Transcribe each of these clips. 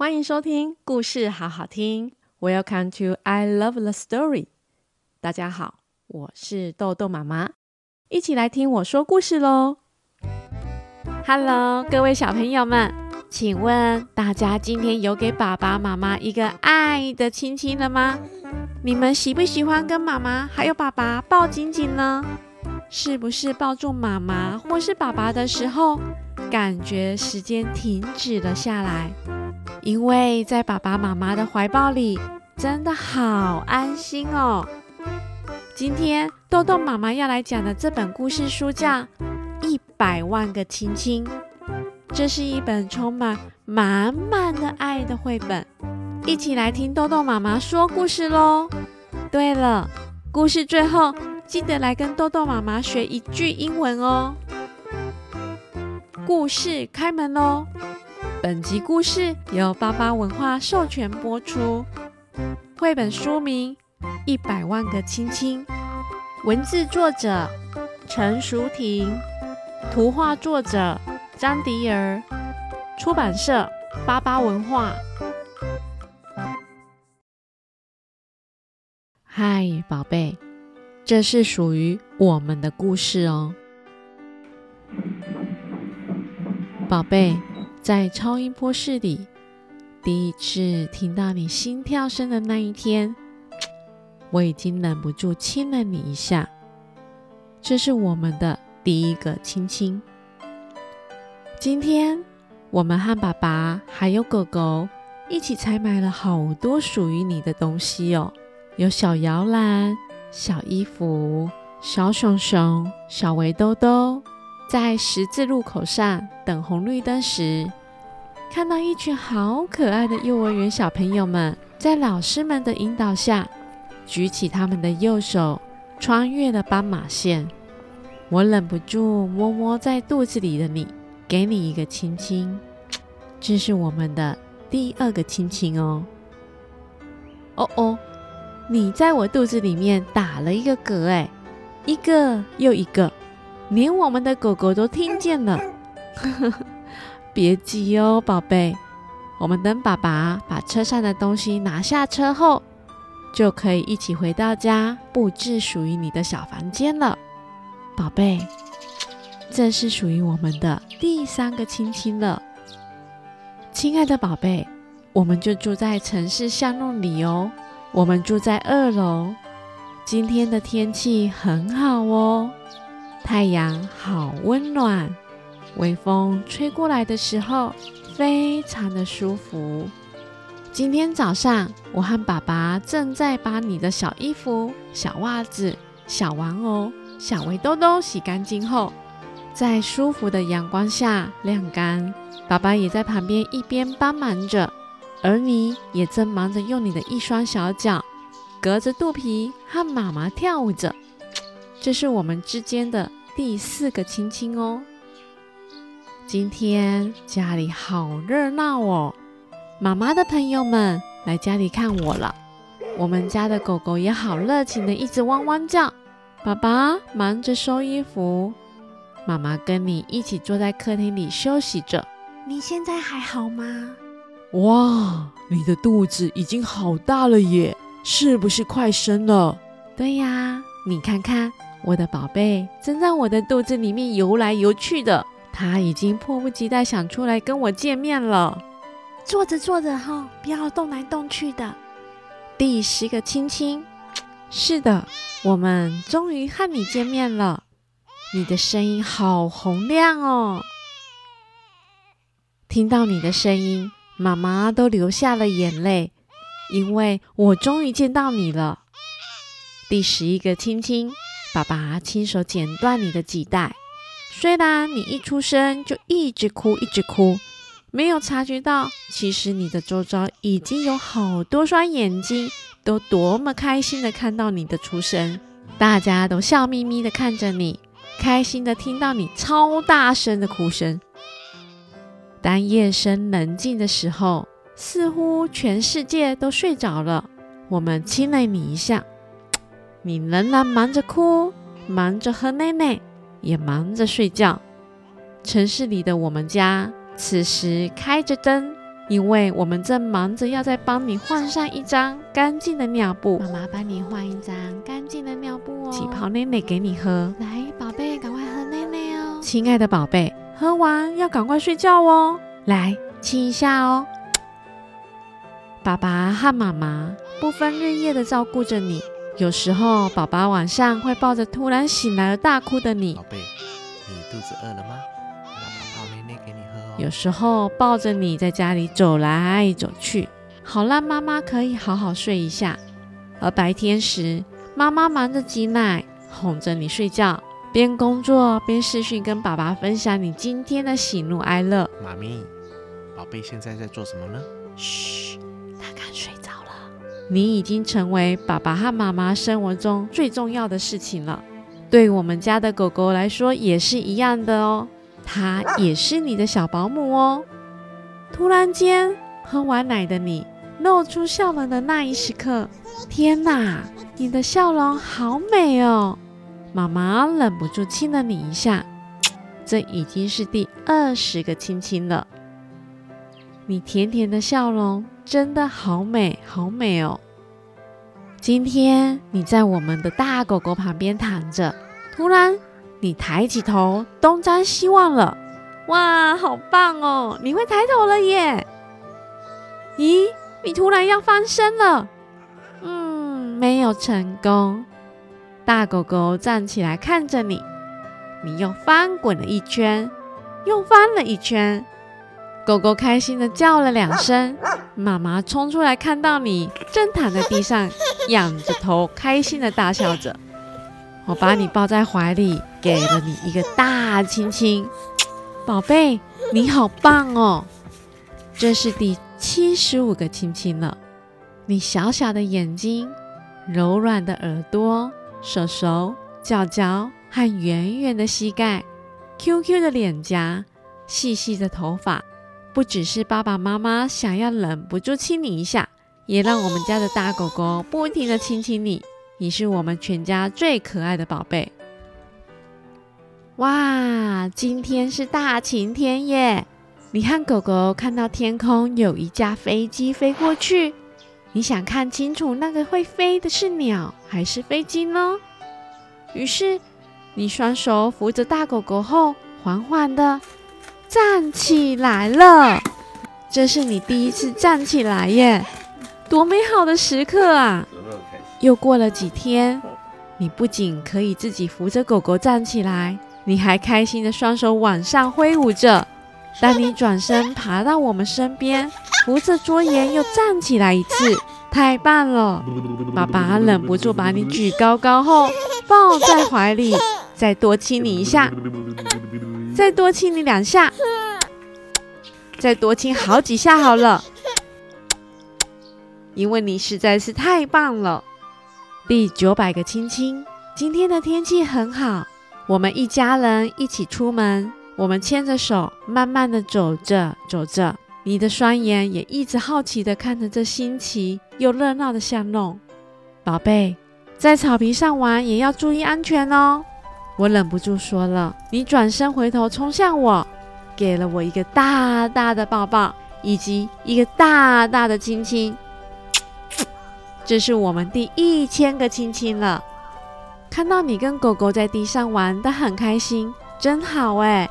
欢迎收听故事好好听。Welcome to I Love the Story。大家好，我是豆豆妈妈，一起来听我说故事喽。Hello，各位小朋友们，请问大家今天有给爸爸妈妈一个爱的亲亲了吗？你们喜不喜欢跟妈妈还有爸爸抱紧紧呢？是不是抱住妈妈或是爸爸的时候，感觉时间停止了下来？因为在爸爸妈妈的怀抱里，真的好安心哦。今天豆豆妈妈要来讲的这本故事书叫《一百万个亲亲》，这是一本充满满满的爱的绘本。一起来听豆豆妈妈说故事喽。对了，故事最后记得来跟豆豆妈妈学一句英文哦。故事开门喽！本集故事由巴巴文化授权播出。绘本书名《一百万个亲亲》，文字作者陈淑婷，图画作者张迪儿，出版社巴巴文化。嗨，宝贝，这是属于我们的故事哦，宝贝。在超音波室里，第一次听到你心跳声的那一天，我已经忍不住亲了你一下。这是我们的第一个亲亲。今天，我们和爸爸还有狗狗一起采买了好多属于你的东西哦，有小摇篮、小衣服、小熊熊、小围兜兜。在十字路口上等红绿灯时，看到一群好可爱的幼儿园小朋友们，在老师们的引导下，举起他们的右手，穿越了斑马线。我忍不住摸摸在肚子里的你，给你一个亲亲。这是我们的第二个亲亲哦。哦哦，你在我肚子里面打了一个嗝，哎，一个又一个。连我们的狗狗都听见了，别急哦，宝贝。我们等爸爸把车上的东西拿下车后，就可以一起回到家布置属于你的小房间了，宝贝。这是属于我们的第三个亲亲了，亲爱的宝贝。我们就住在城市巷弄里哦，我们住在二楼。今天的天气很好哦。太阳好温暖，微风吹过来的时候，非常的舒服。今天早上，我和爸爸正在把你的小衣服、小袜子、小玩偶、小围兜兜洗干净后，在舒服的阳光下晾干。爸爸也在旁边一边帮忙着，而你也正忙着用你的一双小脚，隔着肚皮和妈妈跳舞着。这是我们之间的第四个亲亲哦。今天家里好热闹哦，妈妈的朋友们来家里看我了。我们家的狗狗也好热情的，一直汪汪叫。爸爸忙着收衣服，妈妈跟你一起坐在客厅里休息着。你现在还好吗？哇，你的肚子已经好大了耶，是不是快生了？对呀，你看看。我的宝贝正在我的肚子里面游来游去的，他已经迫不及待想出来跟我见面了。坐着坐着哈，不要动来动去的。第十个亲亲，是的，我们终于和你见面了。你的声音好洪亮哦，听到你的声音，妈妈都流下了眼泪，因为我终于见到你了。第十一个亲亲。爸爸亲手剪断你的脐带，虽然你一出生就一直哭一直哭，没有察觉到，其实你的周遭已经有好多双眼睛，都多么开心的看到你的出生，大家都笑眯眯的看着你，开心的听到你超大声的哭声。当夜深人静的时候，似乎全世界都睡着了，我们亲了你一下。你仍然忙着哭，忙着喝奶奶，也忙着睡觉。城市里的我们家，此时开着灯，因为我们正忙着要再帮你换上一张干净的尿布。妈妈帮你换一张干净的尿布哦。起泡奶奶给你喝。来，宝贝，赶快喝奶奶哦。亲爱的宝贝，喝完要赶快睡觉哦。来，亲一下哦。爸爸和妈妈不分日夜的照顾着你。有时候，爸爸晚上会抱着突然醒来而大哭的你。宝贝，你肚子饿了吗？爸爸泡奶奶给你喝哦。有时候抱着你在家里走来走去，好让妈妈可以好好睡一下。而白天时，妈妈忙着挤奶，哄着你睡觉，边工作边视讯跟爸爸分享你今天的喜怒哀乐。妈咪，宝贝现在在做什么呢？嘘，他刚睡着了。你已经成为爸爸和妈妈生活中最重要的事情了。对我们家的狗狗来说也是一样的哦。它也是你的小保姆哦。突然间，喝完奶的你露出笑容的那一时刻，天哪，你的笑容好美哦！妈妈忍不住亲了你一下，这已经是第二十个亲亲了。你甜甜的笑容真的好美，好美哦！今天你在我们的大狗狗旁边躺着，突然。你抬起头，东张西望了，哇，好棒哦！你会抬头了耶！咦，你突然要翻身了，嗯，没有成功。大狗狗站起来看着你，你又翻滚了一圈，又翻了一圈。狗狗开心的叫了两声，妈妈冲出来看到你正躺在地上，仰着头，开心的大笑着。我把你抱在怀里，给了你一个大亲亲，宝贝，你好棒哦！这是第七十五个亲亲了。你小小的眼睛、柔软的耳朵、手手、脚脚和圆圆的膝盖、QQ 的脸颊、细细的头发，不只是爸爸妈妈想要忍不住亲你一下，也让我们家的大狗狗不停地亲亲你。你是我们全家最可爱的宝贝。哇，今天是大晴天耶！你和狗狗看到天空有一架飞机飞过去，你想看清楚那个会飞的是鸟还是飞机呢？于是你双手扶着大狗狗后，缓缓地站起来了。这是你第一次站起来耶，多美好的时刻啊！又过了几天，你不仅可以自己扶着狗狗站起来，你还开心的双手往上挥舞着。当你转身爬到我们身边，扶着桌沿又站起来一次，太棒了！爸爸忍不住把你举高高后抱在怀里，再多亲你一下，再多亲你两下，再多亲好几下好了，因为你实在是太棒了。第九百个亲亲，今天的天气很好，我们一家人一起出门，我们牵着手，慢慢的走着走着，你的双眼也一直好奇的看着这新奇又热闹的巷弄。宝贝，在草皮上玩也要注意安全哦。我忍不住说了，你转身回头冲向我，给了我一个大大的抱抱，以及一个大大的亲亲。这是我们第一千个亲亲了。看到你跟狗狗在地上玩得很开心，真好哎！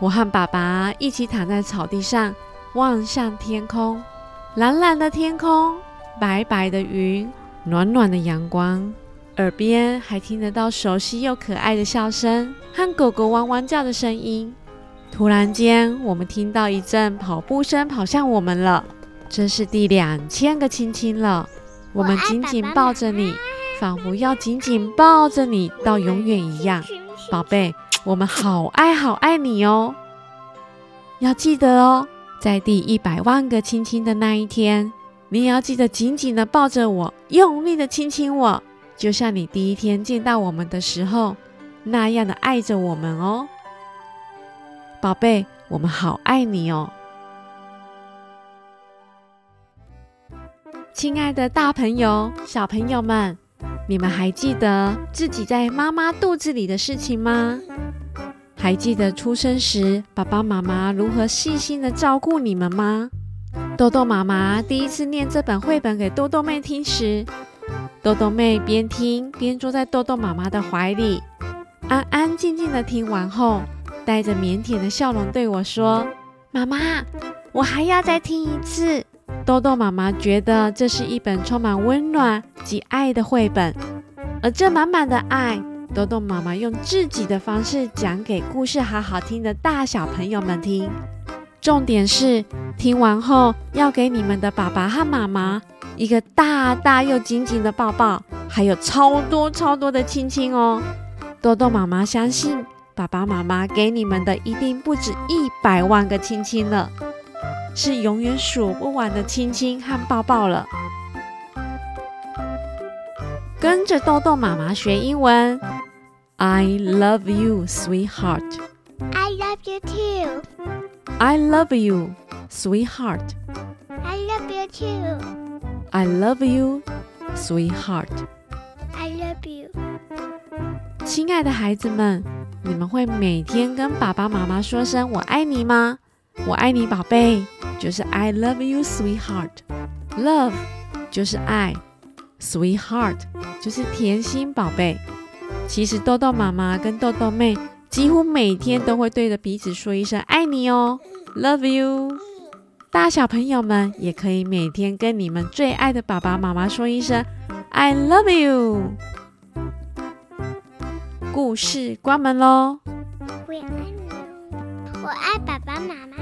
我和爸爸一起躺在草地上，望向天空，蓝蓝的天空，白白的云，暖暖的阳光，耳边还听得到熟悉又可爱的笑声和狗狗汪汪叫的声音。突然间，我们听到一阵跑步声跑向我们了。这是第两千个亲亲了。我们紧紧抱着你，仿佛要紧紧抱着你到永远一样，宝贝，我们好爱好爱你哦！要记得哦，在第一百万个亲亲的那一天，你也要记得紧紧的抱着我，用力的亲亲我，就像你第一天见到我们的时候那样的爱着我们哦，宝贝，我们好爱你哦！亲爱的大朋友、小朋友们，你们还记得自己在妈妈肚子里的事情吗？还记得出生时爸爸妈妈如何细心的照顾你们吗？豆豆妈妈第一次念这本绘本给豆豆妹听时，豆豆妹边听边坐在豆豆妈妈的怀里，安安静静的听完后，带着腼腆的笑容对我说：“妈妈，我还要再听一次。”豆豆妈妈觉得这是一本充满温暖及爱的绘本，而这满满的爱，豆豆妈妈用自己的方式讲给故事好好听的大小朋友们听。重点是，听完后要给你们的爸爸和妈妈一个大大又紧紧的抱抱，还有超多超多的亲亲哦。豆豆妈妈相信，爸爸妈妈给你们的一定不止一百万个亲亲了。是永远数不完的亲亲和抱抱了。跟着豆豆妈妈学英文，I love you, sweetheart. I love you, sweetheart. I love you too. I love you, sweetheart. I love you. 亲爱的孩子们，你们会每天跟爸爸妈妈说声“我爱你”吗？我爱你，宝贝。就是 I love you, sweetheart. Love 就是爱，sweetheart 就是甜心宝贝。其实豆豆妈妈跟豆豆妹几乎每天都会对着彼此说一声爱你哦，love you。大小朋友们也可以每天跟你们最爱的爸爸妈妈说一声 I love you。故事关门喽。我爱你，我爱爸爸妈妈。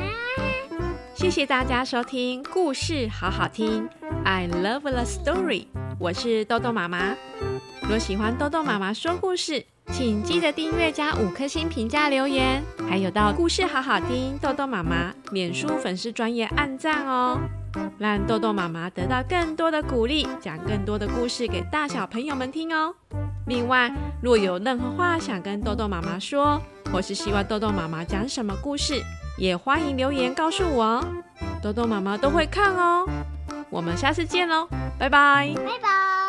谢谢大家收听故事好好听，I love the story。我是豆豆妈妈。若喜欢豆豆妈妈说故事，请记得订阅加五颗星评价留言，还有到故事好好听豆豆妈妈脸书粉丝专业按赞哦，让豆豆妈妈得到更多的鼓励，讲更多的故事给大小朋友们听哦。另外，若有任何话想跟豆豆妈妈说，或是希望豆豆妈妈讲什么故事，也欢迎留言告诉我哦，豆豆妈妈都会看哦。我们下次见喽，拜拜。拜拜。